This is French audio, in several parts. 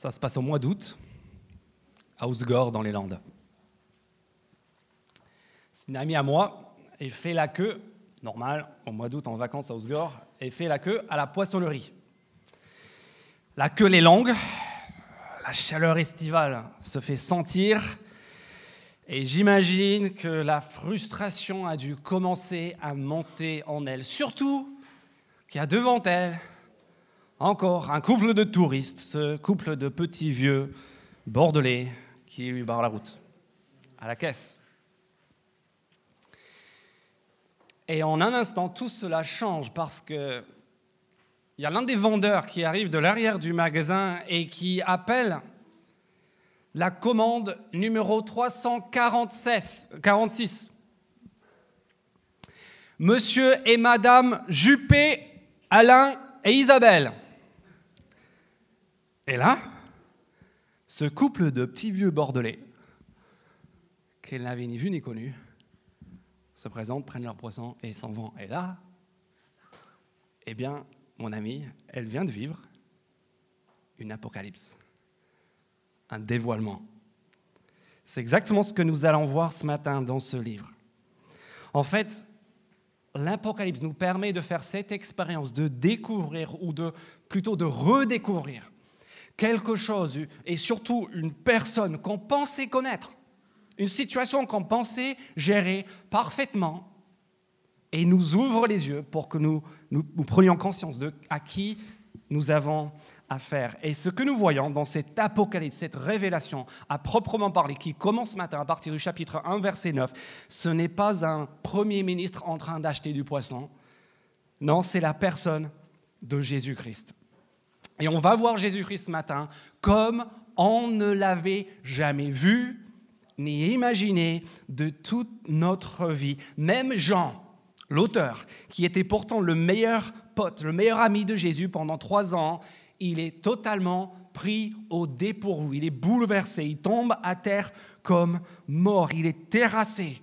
Ça se passe au mois d'août, à Ousgore, dans les Landes. C'est une amie à moi, et fait la queue, normal, au mois d'août en vacances à Ousgore, et fait la queue à la poissonnerie. La queue est longue, la chaleur estivale se fait sentir, et j'imagine que la frustration a dû commencer à monter en elle, surtout qu'il y a devant elle encore un couple de touristes, ce couple de petits vieux bordelais qui lui barre la route à la caisse. Et en un instant, tout cela change parce que il y a l'un des vendeurs qui arrive de l'arrière du magasin et qui appelle la commande numéro 346. Monsieur et Madame Juppé, Alain et Isabelle. Et là, ce couple de petits vieux bordelais, qu'elle n'avait ni vu ni connu, se présentent, prennent leur poisson et s'en vont. Et là, eh bien, mon amie, elle vient de vivre une apocalypse, un dévoilement. C'est exactement ce que nous allons voir ce matin dans ce livre. En fait, l'Apocalypse nous permet de faire cette expérience de découvrir ou de plutôt de redécouvrir quelque chose et surtout une personne qu'on pensait connaître, une situation qu'on pensait gérer parfaitement et nous ouvre les yeux pour que nous, nous, prenions conscience de à qui nous avons affaire. Et ce que nous voyons dans cet apocalypse, cette révélation à proprement parler, qui commence ce matin à partir du chapitre 1, verset 9, ce n'est pas un premier ministre en train d'acheter du poisson. Non, c'est la personne de Jésus-Christ. Et on va voir Jésus-Christ ce matin comme on ne l'avait jamais vu ni imaginé de toute notre vie. Même Jean, l'auteur, qui était pourtant le meilleur pote, le meilleur ami de Jésus pendant trois ans, il est totalement pris au dépourvu, il est bouleversé, il tombe à terre comme mort, il est terrassé.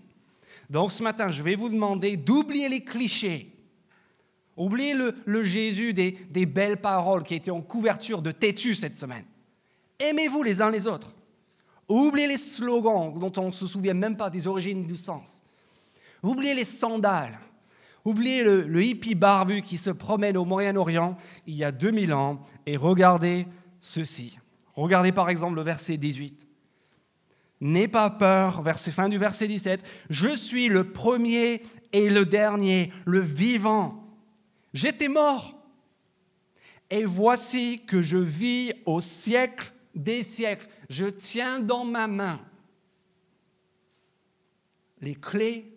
Donc ce matin, je vais vous demander d'oublier les clichés Oubliez le, Jésus des, belles paroles qui étaient en couverture de têtu cette semaine. Aimez-vous les uns les autres. Oubliez les slogans dont on ne se souvient même pas des origines du sens. Oubliez les sandales. Oubliez le, hippie barbu qui se promène au Moyen-Orient il y a 2000 ans et regardez ceci. Regardez par exemple le verset 18. N'aie pas peur, fin du verset 17. Je suis le premier et le dernier, le vivant. J'étais mort. Et voici que je vis au siècle des siècles. Je tiens dans ma main les clés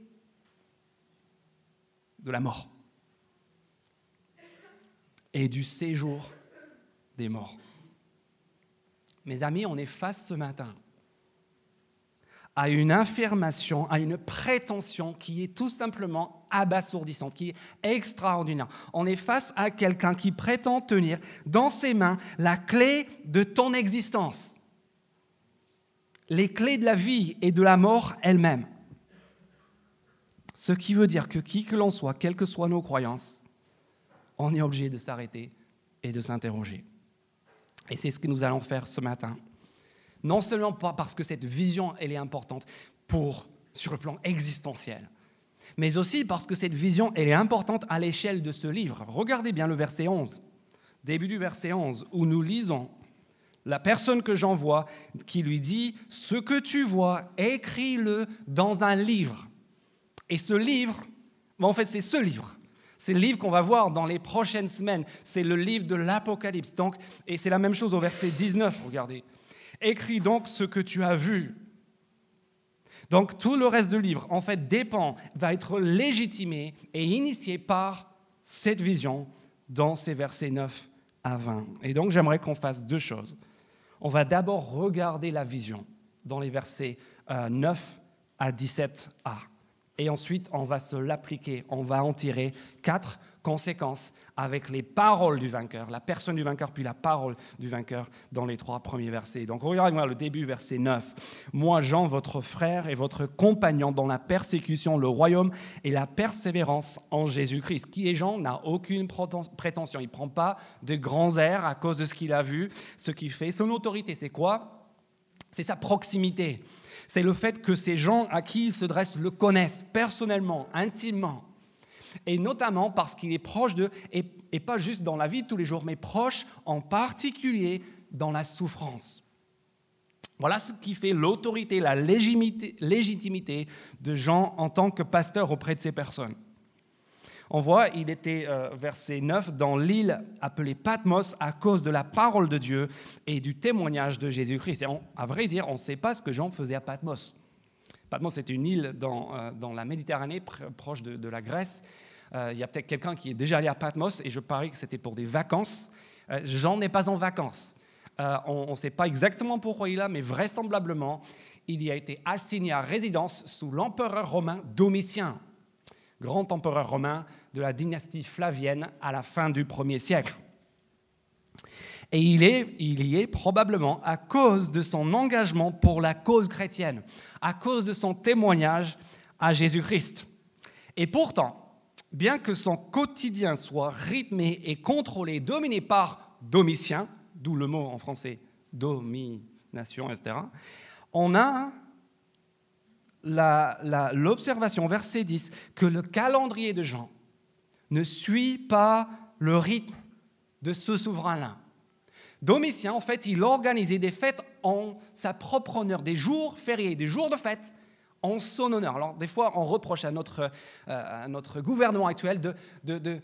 de la mort et du séjour des morts. Mes amis, on est face ce matin à une affirmation, à une prétention qui est tout simplement abasourdissante, qui est extraordinaire. On est face à quelqu'un qui prétend tenir dans ses mains la clé de ton existence, les clés de la vie et de la mort elle-même. Ce qui veut dire que qui que l'on soit, quelles que soient nos croyances, on est obligé de s'arrêter et de s'interroger. Et c'est ce que nous allons faire ce matin. Non seulement parce que cette vision, elle est importante pour, sur le plan existentiel, mais aussi parce que cette vision, elle est importante à l'échelle de ce livre. Regardez bien le verset 11, début du verset 11, où nous lisons la personne que j'envoie qui lui dit, ce que tu vois, écris-le dans un livre. Et ce livre, en fait, c'est ce livre. C'est le livre qu'on va voir dans les prochaines semaines. C'est le livre de l'Apocalypse. Donc, et c'est la même chose au verset 19, regardez. Écris donc ce que tu as vu. Donc tout le reste du livre, en fait, dépend, va être légitimé et initié par cette vision dans ces versets 9 à 20. Et donc j'aimerais qu'on fasse deux choses. On va d'abord regarder la vision dans les versets 9 euh, à 17a. Et ensuite, on va se l'appliquer, on va en tirer quatre conséquences avec les paroles du vainqueur, la personne du vainqueur, puis la parole du vainqueur dans les trois premiers versets. Donc regardez-moi le début, verset 9. Moi, Jean, votre frère et votre compagnon dans la persécution, le royaume et la persévérance en Jésus-Christ. Qui est Jean n'a aucune prétention. Il ne prend pas de grands airs à cause de ce qu'il a vu, ce qu'il fait. Son autorité, c'est quoi? C'est sa proximité. C'est le fait que ces gens à qui il se dresse le connaissent personnellement, intimement et notamment parce qu'il est proche d'eux, et, pas juste dans la vie de tous les jours, mais proche en particulier dans la souffrance. Voilà ce qui fait l'autorité, la légitimité de Jean en tant que pasteur auprès de ces personnes. On voit, il était, euh, verset 9, dans l'île appelée Patmos à cause de la parole de Dieu et du témoignage de Jésus-Christ. Et à vrai dire, on ne sait pas ce que Jean faisait à Patmos. Patmos, c'est une île dans, euh, la Méditerranée, proche de, la Grèce. Euh, il y a peut-être quelqu'un qui est déjà allé à Patmos et je parie que c'était pour des vacances. Euh, Jean n'est pas en vacances. on ne sait pas exactement pourquoi il est là, mais vraisemblablement, il y a été assigné à résidence sous l'empereur romain Domitien, grand empereur romain de la dynastie flavienne à la fin du 1er siècle. Et il, est, y est probablement à cause de son engagement pour la cause chrétienne, à cause de son témoignage à Jésus-Christ. Et pourtant, bien que son quotidien soit rythmé et contrôlé, dominé par Domitien, d'où le mot en français domination, etc., on a l'observation, verset 10, que le calendrier de Jean ne suit pas le rythme de ce souverain-là. Domitien, en fait, il organisait des fêtes en sa propre honneur, des jours fériés, des jours de fête en son honneur. Alors, des fois, on reproche à notre, euh, gouvernement actuel de, de,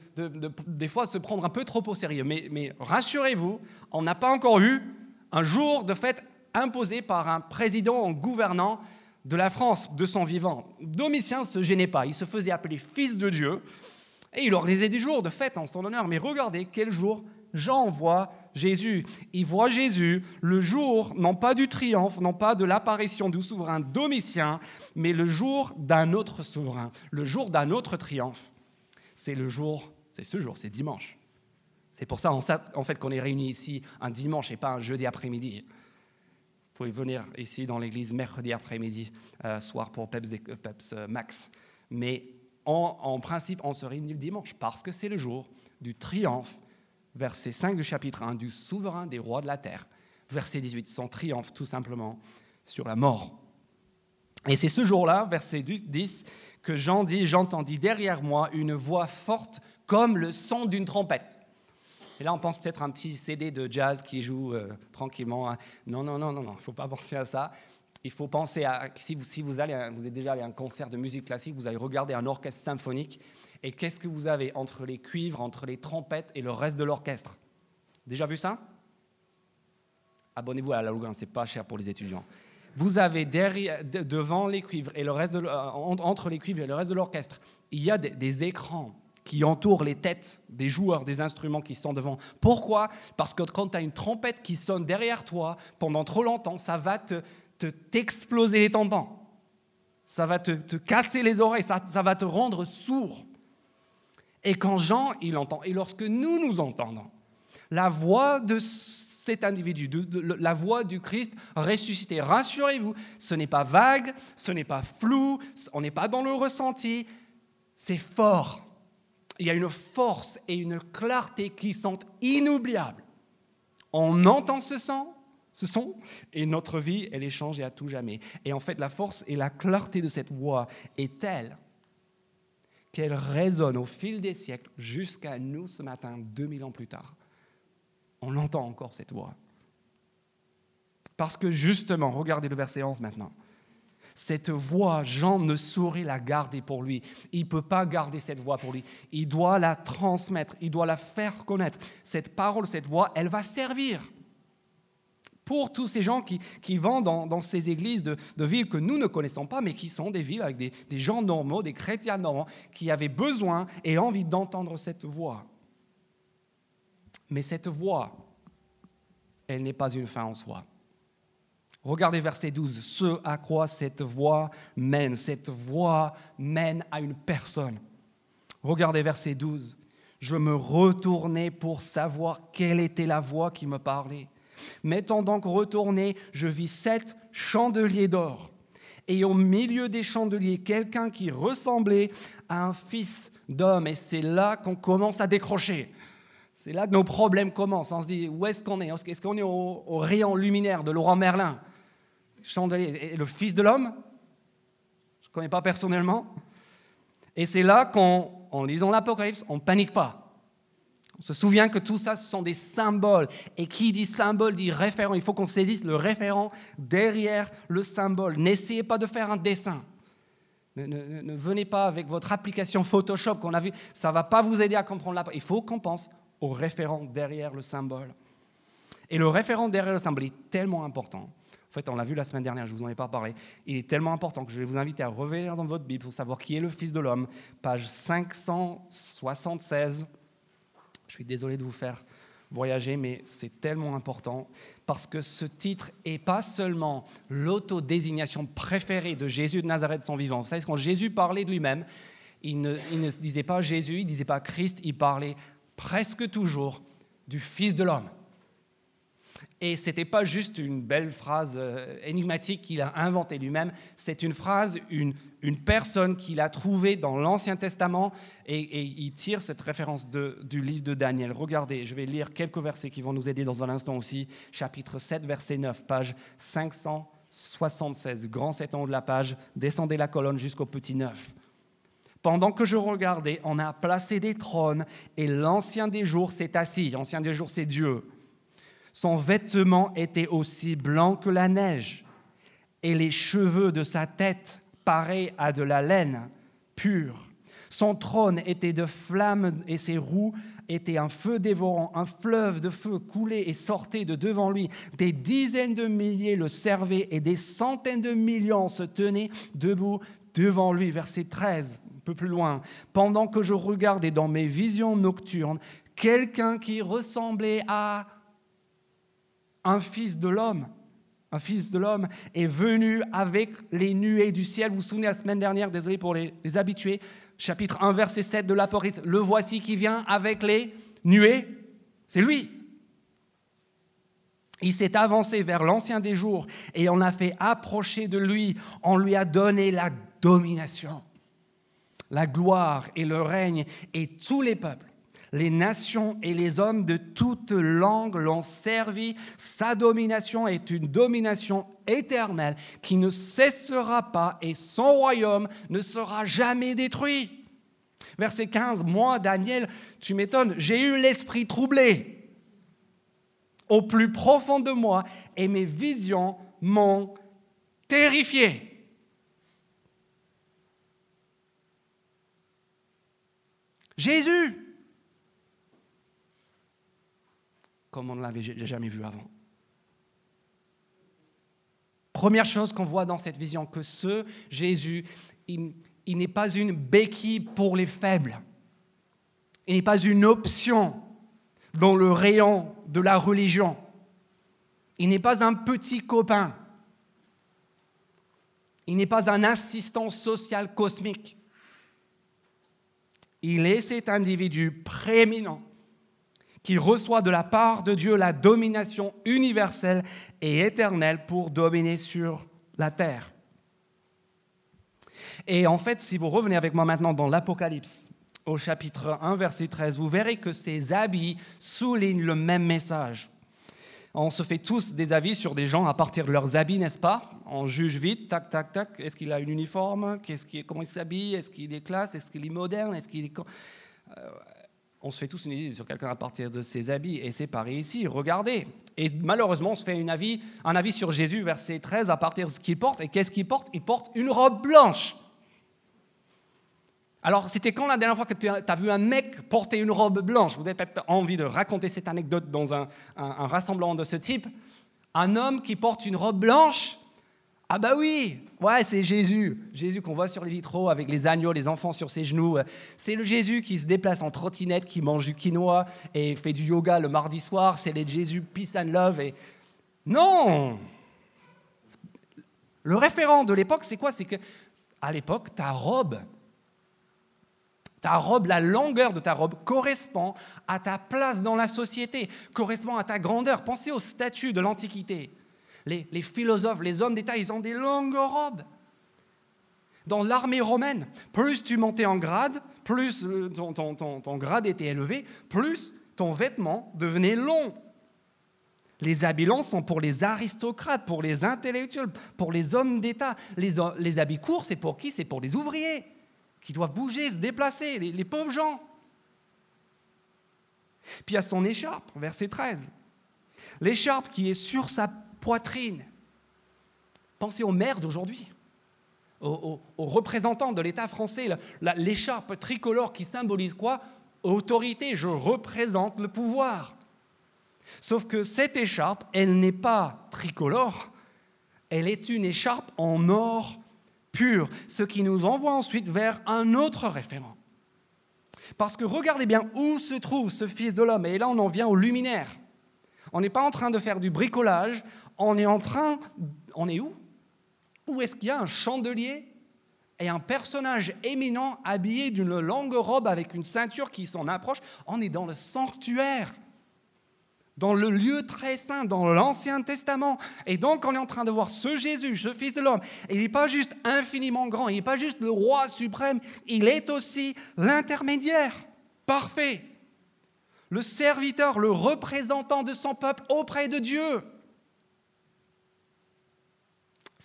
des fois, se prendre un peu trop au sérieux. Mais, mais rassurez-vous, on n'a pas encore eu un jour de fête imposé par un président en gouvernant de la France de son vivant. Domitien ne se gênait pas, il se faisait appeler fils de Dieu et il organisait des jours de fête en son honneur. Mais regardez quel jour Jean voit Jésus. Il voit Jésus le jour, non pas du triomphe, non pas de l'apparition du souverain Domitien, mais le jour d'un autre souverain, le jour d'un autre triomphe. C'est le jour, c'est ce jour, c'est dimanche. C'est pour ça, en fait, qu'on est réunis ici un dimanche et pas un jeudi après-midi. Vous pouvez venir ici dans l'église mercredi après-midi, euh, soir pour Peps, Peps euh, Max. Mais en, en principe, on se réunit le dimanche parce que c'est le jour du triomphe verset 5 du chapitre 1, du souverain des rois de la terre. Verset 18, son triomphe tout simplement sur la mort. Et c'est ce jour-là, verset 10, que Jean dit, j'entendis derrière moi une voix forte comme le son d'une trompette. Et là, on pense peut-être à un petit CD de jazz qui joue euh, tranquillement. Non, non, non, non, non, il ne faut pas penser à ça. Il faut penser à, si vous, allez, vous êtes déjà allé à un concert de musique classique, vous allez regarder un orchestre symphonique, et qu'est-ce que vous avez entre les cuivres, entre les trompettes et le reste de l'orchestre? Déjà vu ça? Abonnez-vous à la Lougain, c'est pas cher pour les étudiants. Vous avez devant les cuivres et le reste euh, entre les cuivres et le reste de l'orchestre, il y a des, écrans qui entourent les têtes des joueurs des instruments qui sont devant. Pourquoi? Parce que quand tu as une trompette qui sonne derrière toi pendant trop longtemps, ça va te, t'exploser les tympans. Ça va te, casser les oreilles, ça, ça va te rendre sourd. Et quand Jean, il entend, et lorsque nous nous entendons, la voix de cet individu, la voix du Christ ressuscité, rassurez-vous, ce n'est pas vague, ce n'est pas flou, on n'est pas dans le ressenti, c'est fort. Il y a une force et une clarté qui sont inoubliables. On entend ce son, ce son, et notre vie, elle est changée à tout jamais. Et en fait, la force et la clarté de cette voix est telle qu'elle résonne au fil des siècles jusqu'à nous ce matin, 2000 ans plus tard. On entend encore cette voix. Parce que justement, regardez le verset 11 maintenant. Cette voix, Jean ne saurait la garder pour lui. Il ne peut pas garder cette voix pour lui. Il doit la transmettre, il doit la faire connaître. Cette parole, cette voix, elle va servir pour tous ces gens qui, qui vont dans, ces églises de, villes que nous ne connaissons pas, mais qui sont des villes avec des, des gens normaux, des chrétiens normaux, qui avaient besoin et envie d'entendre cette voix. Mais cette voix, elle n'est pas une fin en soi. Regardez verset 12. Ce à quoi cette voie mène. Cette voie mène à une personne. Regardez verset 12. Je me retournais pour savoir quelle était la voix qui me parlait. M'étant donc retourné, je vis sept chandeliers d'or. Et au milieu des chandeliers, quelqu'un qui ressemblait à un fils d'homme. Et c'est là qu'on commence à décrocher. C'est là que nos problèmes commencent. On se dit, où est-ce qu'on est? Est-ce qu'on est au, rayon luminaire de Laurent Merlin? Chandelier. Et le Fils de l'homme, je ne connais pas personnellement. Et c'est là qu'en lisant l'Apocalypse, on ne panique pas. On se souvient que tout ça, ce sont des symboles. Et qui dit symbole dit référent. Il faut qu'on saisisse le référent derrière le symbole. N'essayez pas de faire un dessin. Ne, venez pas avec votre application Photoshop qu'on a vu. Ça ne va pas vous aider à comprendre la... Il faut qu'on pense au référent derrière le symbole. Et le référent derrière le symbole est tellement important fait, on l'a vu la semaine dernière, je ne vous en ai pas parlé. Il est tellement important que je vais vous inviter à revenir dans votre Bible pour savoir qui est le Fils de l'homme, page 576. Je suis désolé de vous faire voyager, mais c'est tellement important parce que ce titre n'est pas seulement l'autodésignation préférée de Jésus de Nazareth, son vivant. Vous savez, quand Jésus parlait de lui-même, il ne, disait pas Jésus, il disait pas Christ, il parlait presque toujours du Fils de l'homme. Et ce n'était pas juste une belle phrase euh, énigmatique qu'il a inventée lui-même, c'est une phrase, une, une personne qu'il a trouvée dans l'Ancien Testament, et, il tire cette référence du livre de Daniel. Regardez, je vais lire quelques versets qui vont nous aider dans un instant aussi. Chapitre 7, verset 9, page 576, grand 7 ans de la page, descendez la colonne jusqu'au petit 9. Pendant que je regardais, on a placé des trônes, et l'Ancien des jours s'est assis. L'Ancien des jours, c'est Dieu son vêtement était aussi blanc que la neige, et les cheveux de sa tête pareils à de la laine pure. Son trône était de flammes et ses roues étaient un feu dévorant, un fleuve de feu coulait et sortait de devant lui. Des dizaines de milliers le servaient et des centaines de millions se tenaient debout devant lui. Verset 13, un peu plus loin. Pendant que je regardais dans mes visions nocturnes, quelqu'un qui ressemblait à un fils de l'homme, un fils de l'homme est venu avec les nuées du ciel. Vous vous souvenez la semaine dernière, désolé pour les, habitués, chapitre 1, verset 7 de l'Apocalypse, le voici qui vient avec les nuées. C'est lui. Il s'est avancé vers l'ancien des jours et on a fait approcher de lui, on lui a donné la domination, la gloire et le règne et tous les peuples les nations et les hommes de toute langue l'ont servi. Sa domination est une domination éternelle qui ne cessera pas et son royaume ne sera jamais détruit. Verset 15, moi, Daniel, tu m'étonnes, j'ai eu l'esprit troublé au plus profond de moi et mes visions m'ont terrifié. Jésus, comme on ne l'avait jamais vu avant. Première chose qu'on voit dans cette vision, que ce Jésus, il, n'est pas une béquille pour les faibles. Il n'est pas une option dans le rayon de la religion. Il n'est pas un petit copain. Il n'est pas un assistant social cosmique. Il est cet individu prééminent qui reçoit de la part de Dieu la domination universelle et éternelle pour dominer sur la terre. Et en fait, si vous revenez avec moi maintenant dans l'Apocalypse, au chapitre 1, verset 13, vous verrez que ces habits soulignent le même message. On se fait tous des avis sur des gens à partir de leurs habits, n'est-ce pas? On juge vite, tac, tac, tac. Est-ce qu'il a un uniforme? Qu'est-ce Comment il s'habille? Est-ce qu'il est classe? Est-ce qu'il est moderne? Est-ce qu'il est... On se fait tous une idée sur quelqu'un à partir de ses habits, et c'est pareil ici, regardez. Et malheureusement, on se fait une avis, un avis sur Jésus, verset 13, à partir de ce qu'il porte. Et qu'est-ce qu'il porte? Il porte une robe blanche. Alors, c'était quand la dernière fois que tu as vu un mec porter une robe blanche? Vous avez peut-être envie de raconter cette anecdote dans un rassemblement de ce type. Un homme qui porte une robe blanche? Ah bah oui, ouais, c'est Jésus. Jésus qu'on voit sur les vitraux avec les agneaux, les enfants sur ses genoux. C'est le Jésus qui se déplace en trottinette, qui mange du quinoa et fait du yoga le mardi soir. C'est le Jésus peace and love. Et... Non Le référent de l'époque, c'est quoi? C'est que à l'époque, ta robe, ta robe, la longueur de ta robe correspond à ta place dans la société, correspond à ta grandeur. Pensez au statut de l'Antiquité. Les, les, philosophes, les hommes d'État, ils ont des longues robes. Dans l'armée romaine, plus tu montais en grade, plus euh, ton, grade était élevé, plus ton vêtement devenait long. Les habits longs sont pour les aristocrates, pour les intellectuels, pour les hommes d'État. Les, habits courts, c'est pour qui? C'est pour les ouvriers qui doivent bouger, se déplacer, les, les pauvres gens. Puis à son écharpe, verset 13. L'écharpe qui est sur sa poitrine. Pensez aux maires d'aujourd'hui, aux, représentants de l'État français. L'écharpe tricolore qui symbolise quoi? Autorité, je représente le pouvoir. Sauf que cette écharpe, elle n'est pas tricolore, elle est une écharpe en or pur, ce qui nous envoie ensuite vers un autre référent. Parce que regardez bien où se trouve ce Fils de l'homme, et là on en vient au luminaire. On n'est pas en train de faire du bricolage, on est en train... On est où? Où est-ce qu'il y a un chandelier et un personnage éminent habillé d'une longue robe avec une ceinture qui s'en approche? On est dans le sanctuaire dans le lieu très saint, dans l'Ancien Testament. Et donc, on est en train de voir ce Jésus, ce Fils de l'homme. Il n'est pas juste infiniment grand, il n'est pas juste le roi suprême, il est aussi l'intermédiaire parfait, le serviteur, le représentant de son peuple auprès de Dieu.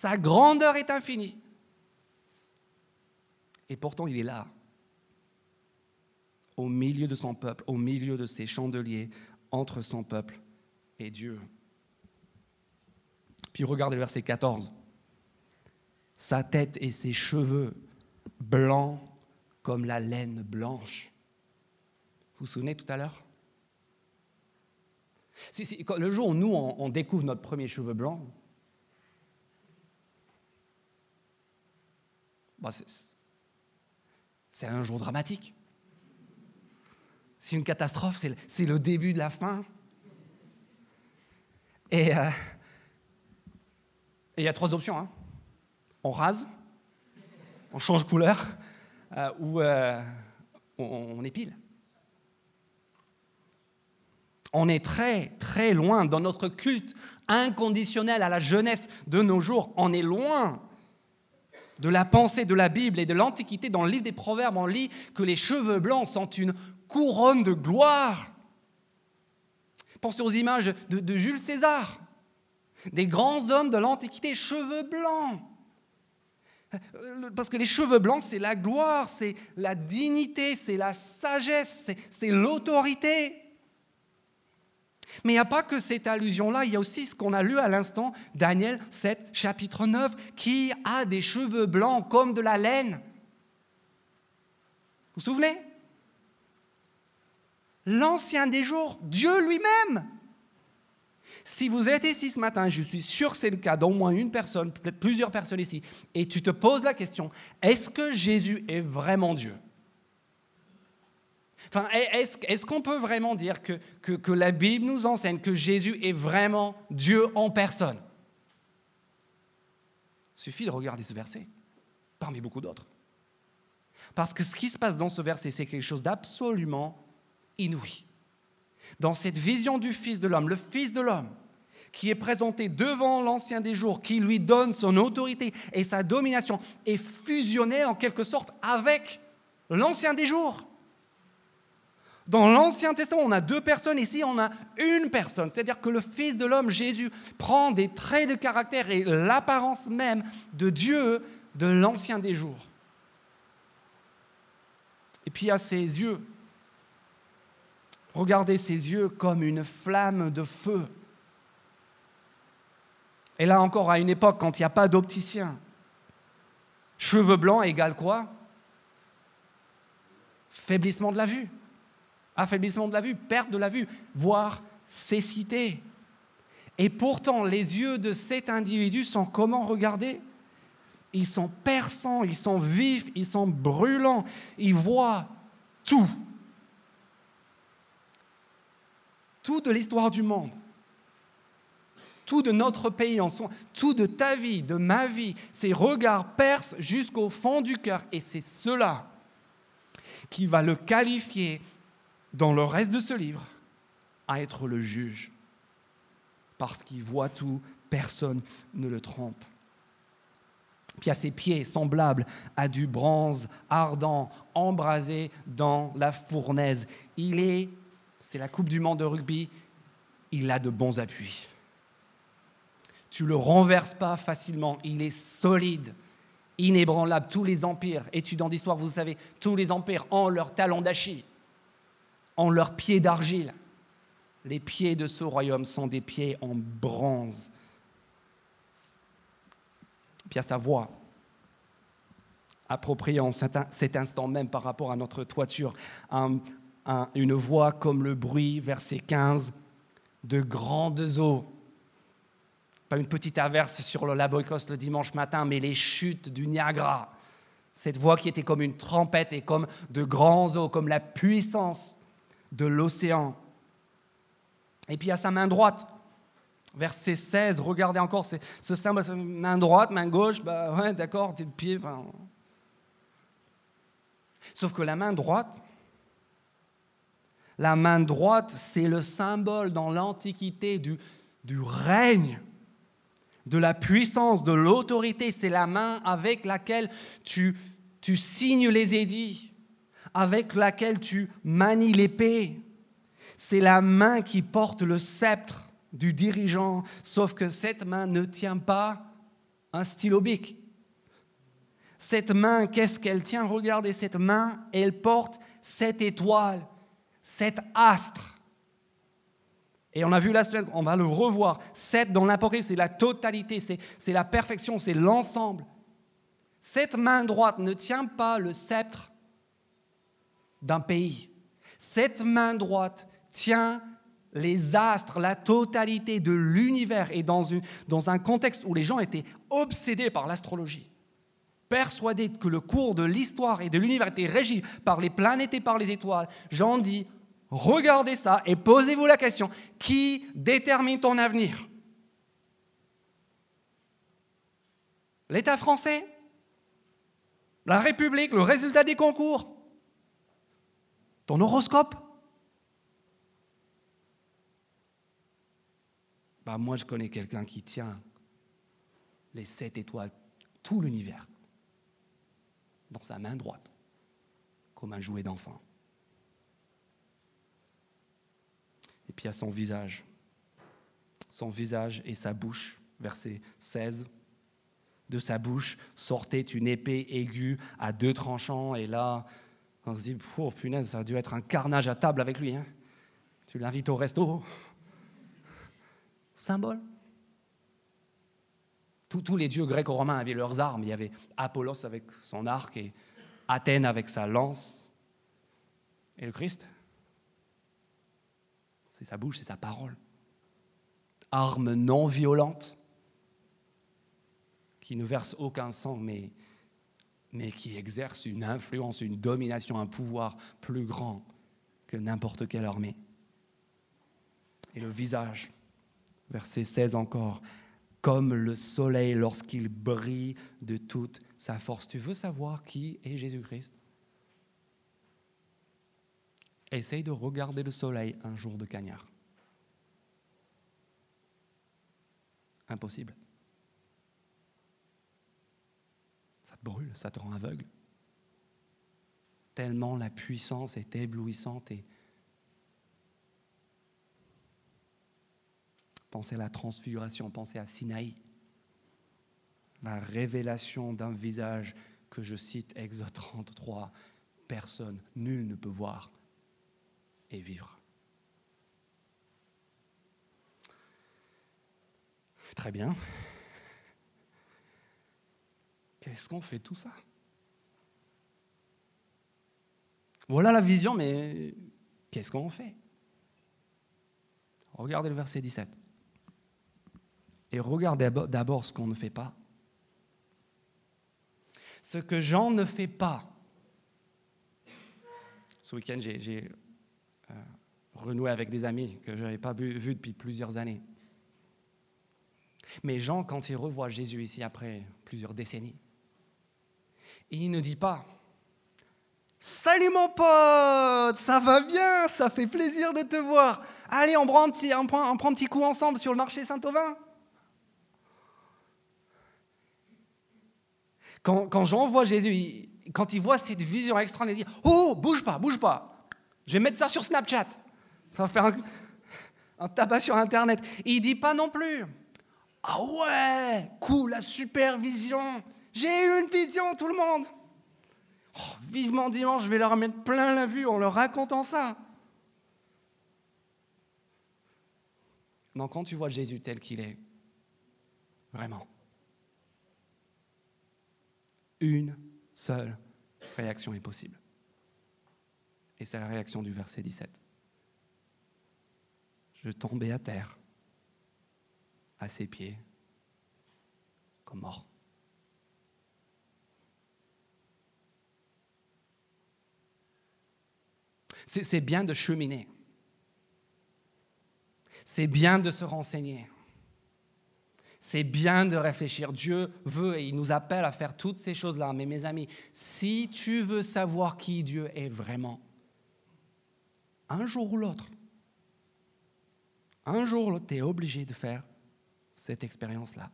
Sa grandeur est infinie. Et pourtant, il est là, au milieu de son peuple, au milieu de ses chandeliers, entre son peuple et Dieu. Puis regardez le verset 14. Sa tête et ses cheveux blancs comme la laine blanche. Vous vous souvenez tout à l'heure? Le jour où nous, on, découvre notre premier cheveu blanc, c'est un jour dramatique. C'est une catastrophe, c'est le début de la fin. Et euh, il y a trois options. Hein. On rase, on change couleur euh, ou euh, on épile. On est très, très loin dans notre culte inconditionnel à la jeunesse de nos jours. On est loin de la pensée de la Bible et de l'Antiquité. Dans le livre des Proverbes, on lit que les cheveux blancs sont une couronne de gloire. Pensez aux images de, Jules César, des grands hommes de l'Antiquité, cheveux blancs. Parce que les cheveux blancs, c'est la gloire, c'est la dignité, c'est la sagesse, c'est l'autorité. Mais il n'y a pas que cette allusion-là, il y a aussi ce qu'on a lu à l'instant, Daniel 7, chapitre 9, qui a des cheveux blancs comme de la laine. Vous vous souvenez? L'ancien des jours, Dieu lui-même. Si vous êtes ici ce matin, je suis sûr que c'est le cas d'au moins une personne, plusieurs personnes ici, et tu te poses la question, est-ce que Jésus est vraiment Dieu? Est-ce, qu'on peut vraiment dire que, que, la Bible nous enseigne que Jésus est vraiment Dieu en personne? Il suffit de regarder ce verset, parmi beaucoup d'autres. Parce que ce qui se passe dans ce verset, c'est quelque chose d'absolument inouï. Dans cette vision du Fils de l'homme, le Fils de l'homme, qui est présenté devant l'Ancien des jours, qui lui donne son autorité et sa domination, est fusionné en quelque sorte avec l'Ancien des jours. Dans l'Ancien Testament, on a deux personnes, ici on a une personne. C'est-à-dire que le Fils de l'homme, Jésus, prend des traits de caractère et l'apparence même de Dieu de l'Ancien des jours. Et puis à ses yeux, regardez ses yeux comme une flamme de feu. Et là encore, à une époque, quand il n'y a pas d'opticien, cheveux blancs égale quoi? Faiblissement de la vue. Affaiblissement de la vue, perte de la vue, voire cécité. Et pourtant, les yeux de cet individu sont comment regarder Ils sont perçants, ils sont vifs, ils sont brûlants, ils voient tout. Tout de l'histoire du monde. tout de notre pays en tout de ta vie, de ma vie. Ses regards percent jusqu'au fond du cœur. Et c'est cela qui va le qualifier dans le reste de ce livre à être le juge. Parce qu'il voit tout, personne ne le trompe. Puis à ses pieds, semblables à du bronze ardent, embrasé dans la fournaise. Il est, c'est la Coupe du Monde de rugby, il a de bons appuis. Tu le renverses pas facilement, il est solide, inébranlable. Tous les empires, étudiants d'histoire, vous savez, tous les empires ont leurs talons d'Achille, ont leurs pieds d'argile. Les pieds de ce royaume sont des pieds en bronze. Puis à sa voix, appropriée en cet instant même par rapport à notre toiture, une voix comme le bruit, verset 15, de grandes eaux. Pas une petite averse sur le Laboy le dimanche matin, mais les chutes du Niagara. Cette voix qui était comme une trompette et comme de grands eaux, comme la puissance de l'océan. Et puis à sa main droite, verset 16, regardez encore ce symbole, main droite, main gauche, bah ouais, d'accord, t'es le pied. Sauf que la main droite, la main droite, c'est le symbole dans l'Antiquité du, du règne, de la puissance, de l'autorité. C'est la main avec laquelle tu, tu signes les édits, avec laquelle tu manies l'épée. C'est la main qui porte le sceptre du dirigeant, sauf que cette main ne tient pas un stylo bic. Cette main, qu'est-ce qu'elle tient? Regardez, cette main, elle porte cette étoile, cet astre. Et on a vu la semaine, on va le revoir. Sept dans l'Apocalypse, c'est la totalité, c'est la perfection, c'est l'ensemble. Cette main droite ne tient pas le sceptre d'un pays. Cette main droite tient les astres, la totalité de l'univers, et dans, un contexte où les gens étaient obsédés par l'astrologie, persuadés que le cours de l'histoire et de l'univers était régi par les planètes et par les étoiles, Jean dit, regardez ça et posez-vous la question, qui détermine ton avenir? L'État français? La République? Le résultat des concours? Horoscope? Bah, moi, je connais quelqu'un qui tient les sept étoiles, tout l'univers, dans sa main droite, comme un jouet d'enfant. Et puis à son visage, son visage et sa bouche, verset 16. De sa bouche sortait une épée aiguë à deux tranchants, et là, on se dit, oh punaise, ça a dû être un carnage à table avec lui. Hein. Tu l'invites au resto, symbole. Tous, les dieux grecs-romains avaient leurs armes. Il y avait Apollos avec son arc et Athènes avec sa lance. Et le Christ, c'est sa bouche, c'est sa parole. Arme non violente, qui ne verse aucun sang, mais, mais qui exerce une influence, une domination, un pouvoir plus grand que n'importe quelle armée. Et le visage, Verset 16 encore, comme le soleil lorsqu'il brille de toute sa force. Tu veux savoir qui est Jésus-Christ? Essaye de regarder le soleil un jour de cagnard. Impossible. Ça brûle, ça te rend aveugle. Tellement la puissance est éblouissante et Pensez à la transfiguration, pensez à Sinaï, la révélation d'un visage que je cite, Exode 33, personne, nul ne peut voir et vivre. Très bien. Qu'est-ce qu'on fait tout ça? Voilà la vision, mais qu'est-ce qu'on fait? Regardez le verset 17 et regardez d'abord ce qu'on ne fait pas. Ce que Jean ne fait pas. Ce week-end, j'ai euh, renoué avec des amis que je n'avais pas vus vu depuis plusieurs années. Mais Jean, quand il revoit Jésus ici après plusieurs décennies, il ne dit pas Salut mon pote, ça va bien, ça fait plaisir de te voir. Allez, on prend un petit, on prend, un petit coup ensemble sur le marché Saint-Auvin. Quand, quand Jean voit Jésus, quand il voit cette vision extraordinaire, il dit Oh, bouge pas, bouge pas. Je vais mettre ça sur Snapchat. Ça va faire un, tabac sur Internet. Et il dit pas non plus Ah ouais, cool, la super vision. J'ai eu une vision, tout le monde. Oh, vivement dimanche, je vais leur mettre plein la vue en leur racontant ça. Non, quand tu vois Jésus tel qu'il est, vraiment, une seule réaction est possible. Et c'est la réaction du verset 17. Je tombais à terre, à ses pieds, comme mort. C'est bien de cheminer. C'est bien de se renseigner. C'est bien de réfléchir. Dieu veut et il nous appelle à faire toutes ces choses-là. Mais mes amis, si tu veux savoir qui Dieu est vraiment, un jour ou l'autre, un jour ou l'autre, tu es obligé de faire cette expérience-là.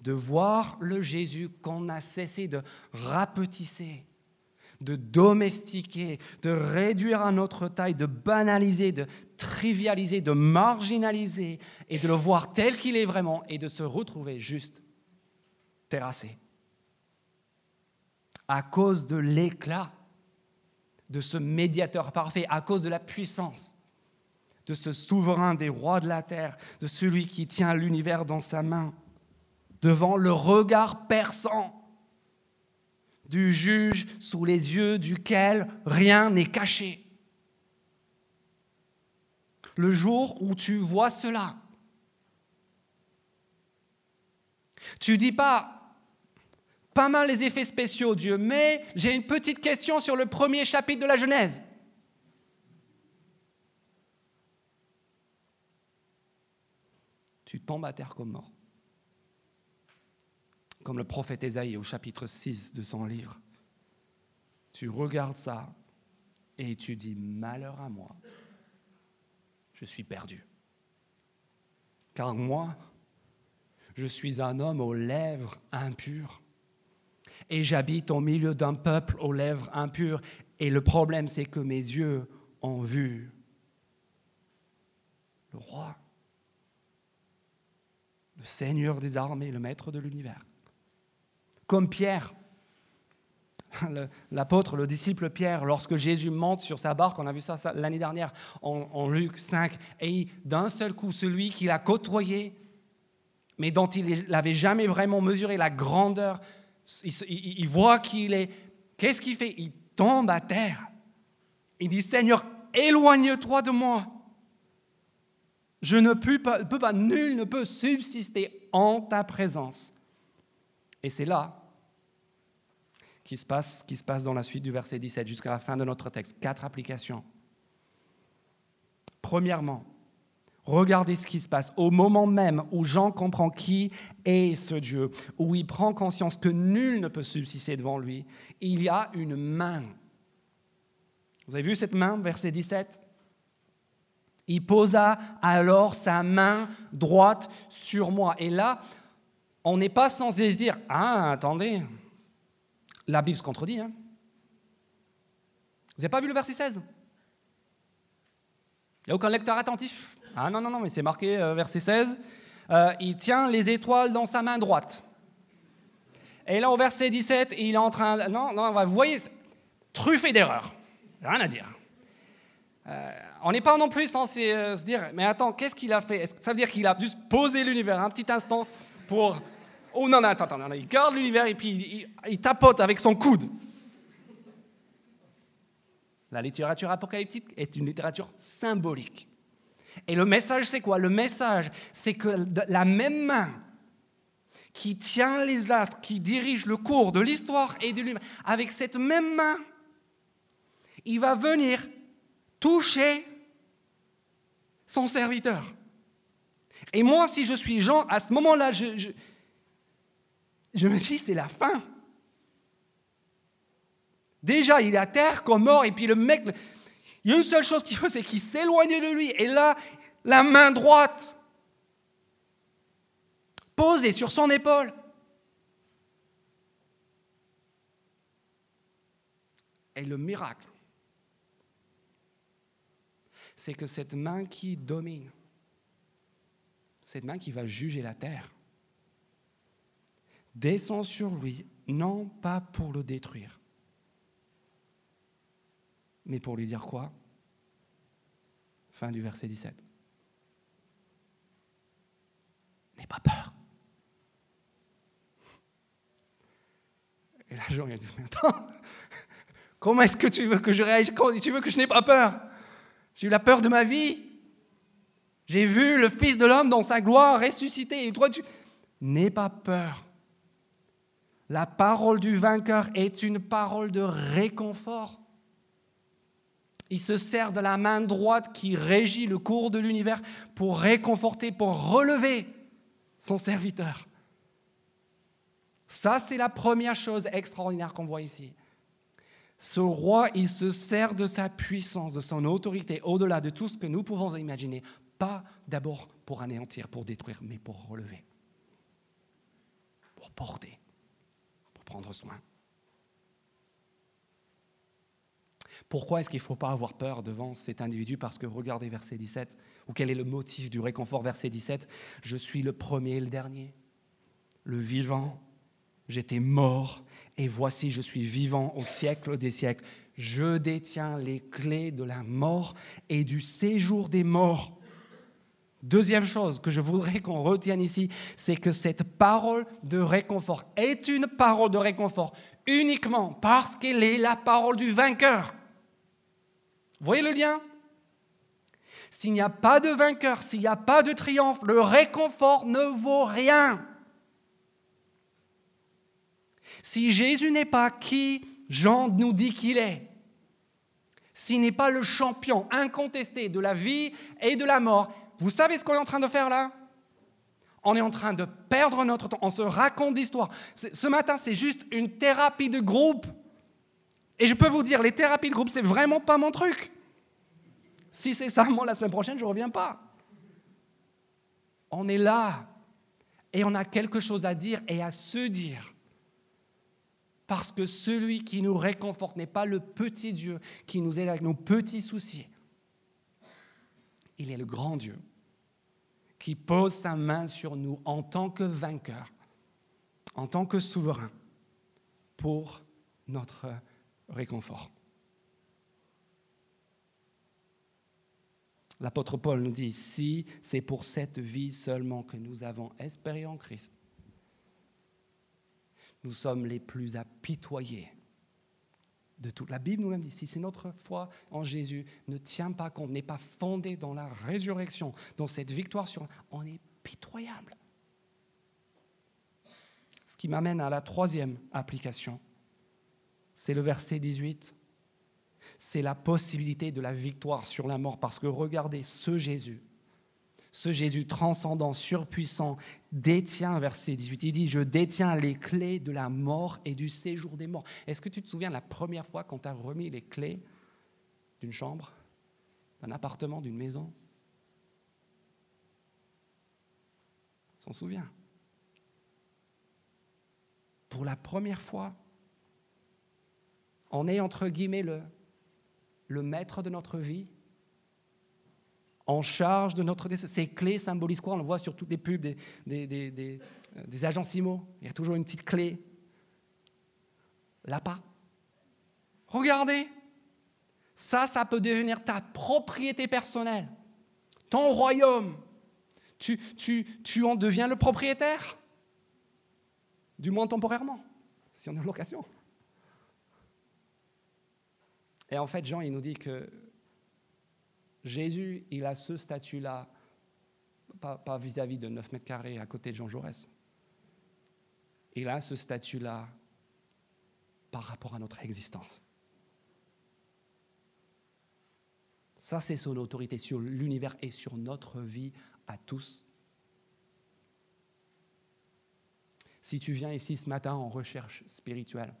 De voir le Jésus qu'on a cessé de rapetisser, de domestiquer, de réduire à notre taille, de banaliser, de trivialiser, de marginaliser, et de le voir tel qu'il est vraiment, et de se retrouver juste terrassé. À cause de l'éclat de ce médiateur parfait, à cause de la puissance de ce souverain des rois de la terre, de celui qui tient l'univers dans sa main, devant le regard perçant du juge sous les yeux duquel rien n'est caché. Le jour où tu vois cela, tu dis pas, pas mal les effets spéciaux, Dieu, mais j'ai une petite question sur le premier chapitre de la Genèse. Tu tombes à terre comme mort comme le prophète Ésaïe au chapitre 6 de son livre. Tu regardes ça et tu dis, malheur à moi, je suis perdu. Car moi, je suis un homme aux lèvres impures. Et j'habite au milieu d'un peuple aux lèvres impures. Et le problème, c'est que mes yeux ont vu le roi, le Seigneur des armées, le Maître de l'univers comme Pierre. L'apôtre, le disciple Pierre, lorsque Jésus monte sur sa barque, on a vu ça, l'année dernière en, Luc 5, et d'un seul coup, celui qu'il a côtoyé, mais dont il n'avait jamais vraiment mesuré la grandeur, il, voit qu'il est. Qu'est-ce qu'il fait? Il tombe à terre. Il dit Seigneur, éloigne-toi de moi. Je ne peux peux pas, nul ne peut subsister en ta présence. Et c'est là qui se passe, qui se passe dans la suite du verset 17 jusqu'à la fin de notre texte. Quatre applications. Premièrement, regardez ce qui se passe au moment même où Jean comprend qui est ce Dieu, où il prend conscience que nul ne peut subsister devant lui. Il y a une main. Vous avez vu cette main, verset 17 Il posa alors sa main droite sur moi. Et là, on n'est pas censé se dire Ah, attendez, la Bible se contredit. Hein. Vous n'avez pas vu le verset 16 Il n'y a aucun lecteur attentif? Ah non, non, non, mais c'est marqué euh, verset 16. Euh, il tient les étoiles dans sa main droite. Et là, au verset 17, il est en train. Non, non, vous voyez, truffé d'erreurs. Rien à dire. Euh, on n'est pas non plus censé se dire, mais attends, qu'est-ce qu'il a fait? Ça veut dire qu'il a juste posé l'univers un petit instant pour Oh non, non, attends, attends, il garde l'univers et puis il, tapote avec son coude. La littérature apocalyptique est une littérature symbolique. Et le message, c'est quoi? Le message, c'est que la même main qui tient les astres, qui dirige le cours de l'histoire et de l'univers, avec cette même main, il va venir toucher son serviteur. Et moi, si je suis Jean, à ce moment-là, je, je me dis, c'est la fin. Déjà, il est à terre comme mort, et puis le mec, il y a une seule chose qu'il faut, c'est qu'il s'éloigne de lui. Et là, la main droite posée sur son épaule. Et le miracle, c'est que cette main qui domine, cette main qui va juger la terre, descend sur lui, non pas pour le détruire, mais pour lui dire quoi? Fin du verset 17. N'aie pas peur. Et là, Jean, il a dit, mais attends, comment est-ce que tu veux que je réagisse? Tu veux que je n'ai pas peur? J'ai eu la peur de ma vie. J'ai vu le Fils de l'homme dans sa gloire ressuscité. Et toi, tu... N'aie pas peur. La parole du vainqueur est une parole de réconfort. Il se sert de la main droite qui régit le cours de l'univers pour réconforter, pour relever son serviteur. Ça, c'est la première chose extraordinaire qu'on voit ici. Ce roi, il se sert de sa puissance, de son autorité, au-delà de tout ce que nous pouvons imaginer, pas d'abord pour anéantir, pour détruire, mais pour relever, pour porter, soin. Pourquoi est-ce qu'il ne faut pas avoir peur devant cet individu? Parce que regardez verset 17, ou quel est le motif du réconfort? Verset 17 Je suis le premier et le dernier, le vivant. J'étais mort et voici je suis vivant au siècle des siècles. Je détiens les clés de la mort et du séjour des morts. Deuxième chose que je voudrais qu'on retienne ici, c'est que cette parole de réconfort est une parole de réconfort uniquement parce qu'elle est la parole du vainqueur. Voyez le lien? S'il n'y a pas de vainqueur, s'il n'y a pas de triomphe, le réconfort ne vaut rien. Si Jésus n'est pas qui Jean nous dit qu'il est, s'il n'est pas le champion incontesté de la vie et de la mort, vous savez ce qu'on est en train de faire là? On est en train de perdre notre temps, on se raconte d'histoires. Ce matin, c'est juste une thérapie de groupe. Et je peux vous dire, les thérapies de groupe, c'est vraiment pas mon truc. Si c'est ça, moi, la semaine prochaine, je ne reviens pas. On est là et on a quelque chose à dire et à se dire. Parce que celui qui nous réconforte n'est pas le petit Dieu qui nous aide avec nos petits soucis. Il est le grand Dieu qui pose sa main sur nous en tant que vainqueur, en tant que souverain, pour notre réconfort. L'apôtre Paul nous dit, si c'est pour cette vie seulement que nous avons espéré en Christ, nous sommes les plus apitoyés de toute la Bible nous l'a dit. Si c'est notre foi en Jésus ne tient pas compte, n'est pas fondée dans la résurrection, dans cette victoire sur, on est pitoyable. Ce qui m'amène à la troisième application c'est le verset 18. C'est la possibilité de la victoire sur la mort. Parce que regardez, ce Jésus, ce Jésus transcendant, surpuissant, détient, verset 18, il dit, je détiens les clés de la mort et du séjour des morts. Est-ce que tu te souviens la première fois quand tu remis les clés d'une chambre, d'un appartement, d'une maison? S'en souvient. Pour la première fois, on est entre guillemets le, le maître de notre vie, en charge de notre destin. Ces clés symbolisent quoi? On le voit sur toutes les pubs des, des, des, des, des. Il y a toujours une petite clé. L'appât. Regardez, ça, ça peut devenir ta propriété personnelle, ton royaume. Tu, tu, tu en deviens le propriétaire, du moins temporairement, si on est en location. Et en fait, Jean, il nous dit que Jésus, il a ce statut-là, pas vis-à-vis de 9 mètres carrés à côté de Jean Jaurès. Il a ce statut-là par rapport à notre existence. Ça, c'est son autorité sur l'univers et sur notre vie à tous. Si tu viens ici ce matin en recherche spirituelle,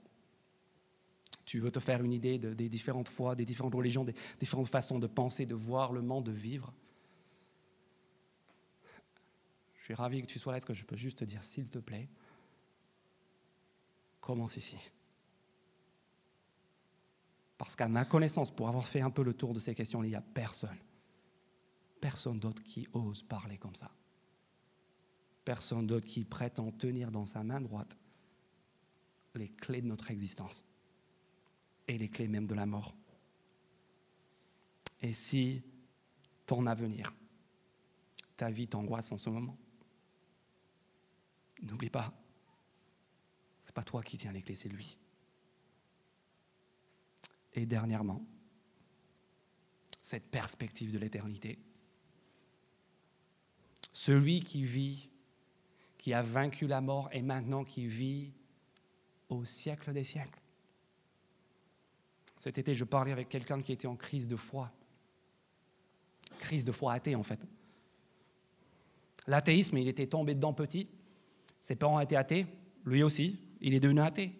tu veux te faire une idée des différentes foi, des différentes religions, des différentes façons de penser, de voir le monde, de vivre, je suis ravi que tu sois là. Est-ce que je peux juste te dire, s'il te plaît, commence ici? Parce qu'à ma connaissance, pour avoir fait un peu le tour de ces questions, il n'y a personne, personne d'autre qui ose parler comme ça. Personne d'autre qui prétend tenir dans sa main droite les clés de notre existence et les clés même de la mort. Et si ton avenir, ta vie t'angoisse en ce moment, n'oublie pas, ce n'est pas toi qui tiens les clés, c'est lui. Et dernièrement, cette perspective de l'éternité. Celui qui vit, qui a vaincu la mort et maintenant qui vit au siècle des siècles. Cet été, je parlais avec quelqu'un qui était en crise de foi. Crise de foi athée, en fait. L'athéisme, il était tombé dedans petit. Ses parents étaient athées, lui aussi, il est devenu athée.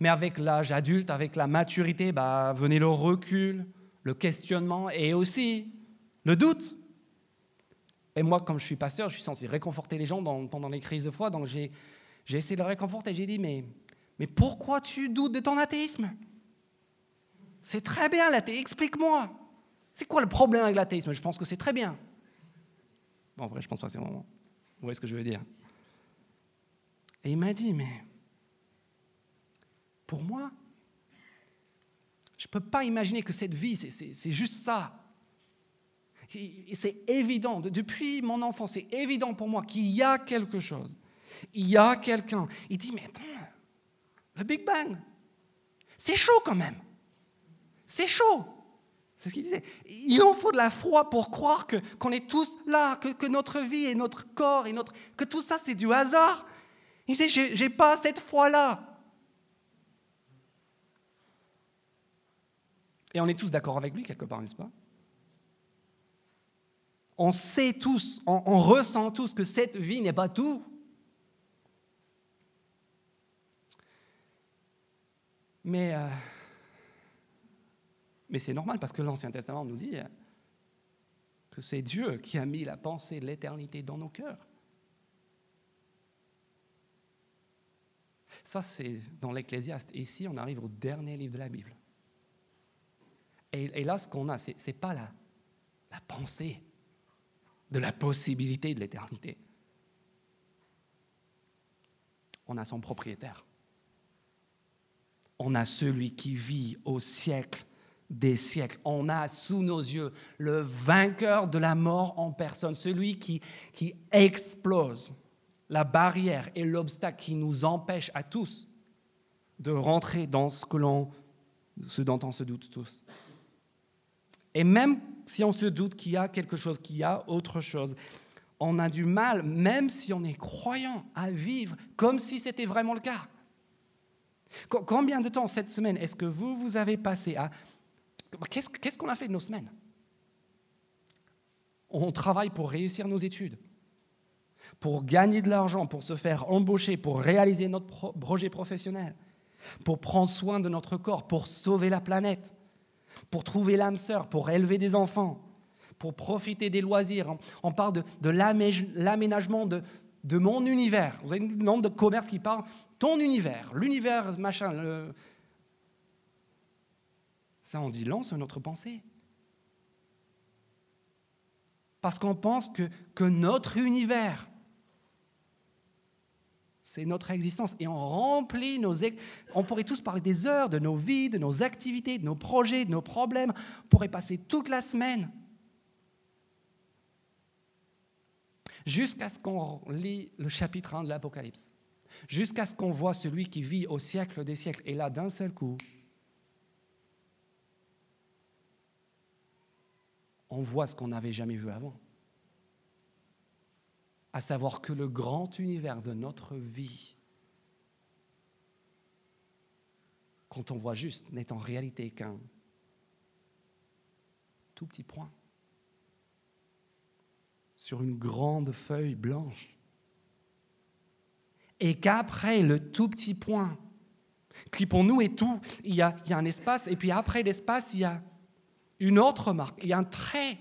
Mais avec l'âge adulte, avec la maturité, bah, venait le recul, le questionnement et aussi le doute. Et moi, comme je suis pasteur, je suis censé réconforter les gens pendant les crises de foi, donc j'ai, essayé de le réconforter. J'ai dit, mais, mais pourquoi tu doutes de ton athéisme? C'est très bien l'athéisme, explique-moi. C'est quoi le problème avec l'athéisme? Je pense que c'est très bien. Bon, en vrai, je pense pas c'est le moment. Vous voyez ce que je veux dire? Et il m'a dit, mais pour moi, je ne peux pas imaginer que cette vie, c'est juste ça. C'est évident, depuis mon enfance, c'est évident pour moi qu'il y a quelque chose. Il y a quelqu'un. Il dit, mais attends, le Big Bang, c'est chaud quand même. C'est chaud. C'est ce qu'il disait. Il en faut de la foi pour croire qu'on est tous là, que, que, notre vie et notre corps et notre, que tout ça c'est du hasard. Il disait, j'ai pas cette foi-là. Et on est tous d'accord avec lui quelque part, n'est-ce pas? On sait tous, on, ressent tous que cette vie n'est pas tout. Mais, euh, mais c'est normal parce que l'Ancien Testament nous dit que c'est Dieu qui a mis la pensée de l'éternité dans nos cœurs. Ça, c'est dans l'Ecclésiaste. Ici, on arrive au dernier livre de la Bible. Et, là, ce qu'on a, ce n'est pas la, la pensée de la possibilité de l'éternité. On a son propriétaire. On a celui qui vit au siècle des siècles. On a sous nos yeux le vainqueur de la mort en personne, celui qui, qui explose la barrière et l'obstacle qui nous empêche à tous de rentrer dans ce, que l'on, dont on se doute tous. Et même si on se doute qu'il y a quelque chose, qu'il y a autre chose, on a du mal, même si on est croyant, à vivre comme si c'était vraiment le cas. Combien de temps cette semaine est-ce que vous, vous avez passé à... Qu'est-ce qu'on a fait de nos semaines? On travaille pour réussir nos études pour gagner de l'argent, pour se faire embaucher, pour réaliser notre projet professionnel, pour prendre soin de notre corps, pour sauver la planète, pour trouver l'âme sœur, pour élever des enfants, pour profiter des loisirs. On parle de, l'aménagement de, mon univers. Vous avez le nombre de commerces qui parlent ton univers, l'univers, machin. Ça, on dit lance notre pensée. Parce qu'on pense que, que notre univers, c'est notre existence. Et on remplit nos... On pourrait tous parler des heures, de nos vies, de nos activités, de nos projets, de nos problèmes. On pourrait passer toute la semaine jusqu'à ce qu'on lit le chapitre 1 de l'Apocalypse, jusqu'à ce qu'on voit celui qui vit au siècle des siècles. Et là, d'un seul coup, on voit ce qu'on n'avait jamais vu avant à savoir que le grand univers de notre vie, quand on voit juste, n'est en réalité qu'un tout petit point sur une grande feuille blanche. Et qu'après le tout petit point, qui pour nous est tout, il y, a, il y a un espace, et puis après l'espace, il y a une autre marque, il y a un trait.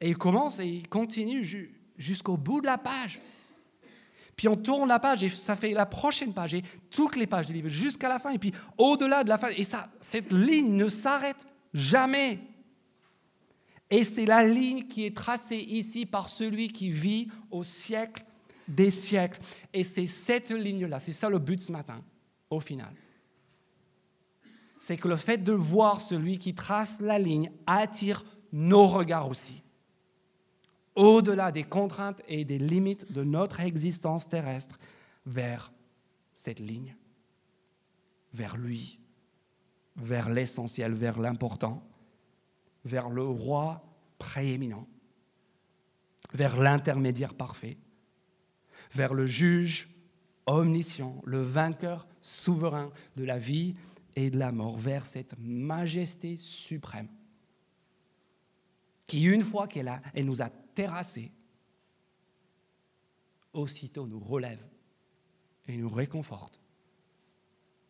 Et il commence et il continue jusqu'au bout de la page. Puis on tourne la page et ça fait la prochaine page et toutes les pages du livre jusqu'à la fin et puis au-delà de la fin. Et ça, cette ligne ne s'arrête jamais. Et c'est la ligne qui est tracée ici par celui qui vit au siècle des siècles. Et c'est cette ligne-là, c'est ça le but ce matin, au final. C'est que le fait de voir celui qui trace la ligne attire nos regards aussi. Au-delà des contraintes et des limites de notre existence terrestre, vers cette ligne, vers lui, vers l'essentiel, vers l'important, vers le roi prééminent, vers l'intermédiaire parfait, vers le juge omniscient, le vainqueur souverain de la vie et de la mort, vers cette majesté suprême qui, une fois qu'elle elle nous a terrassés, aussitôt nous relève et nous réconforte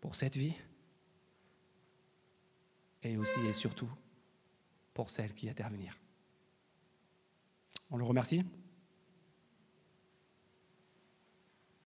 pour cette vie et aussi et surtout pour celle qui est à venir. On le remercie.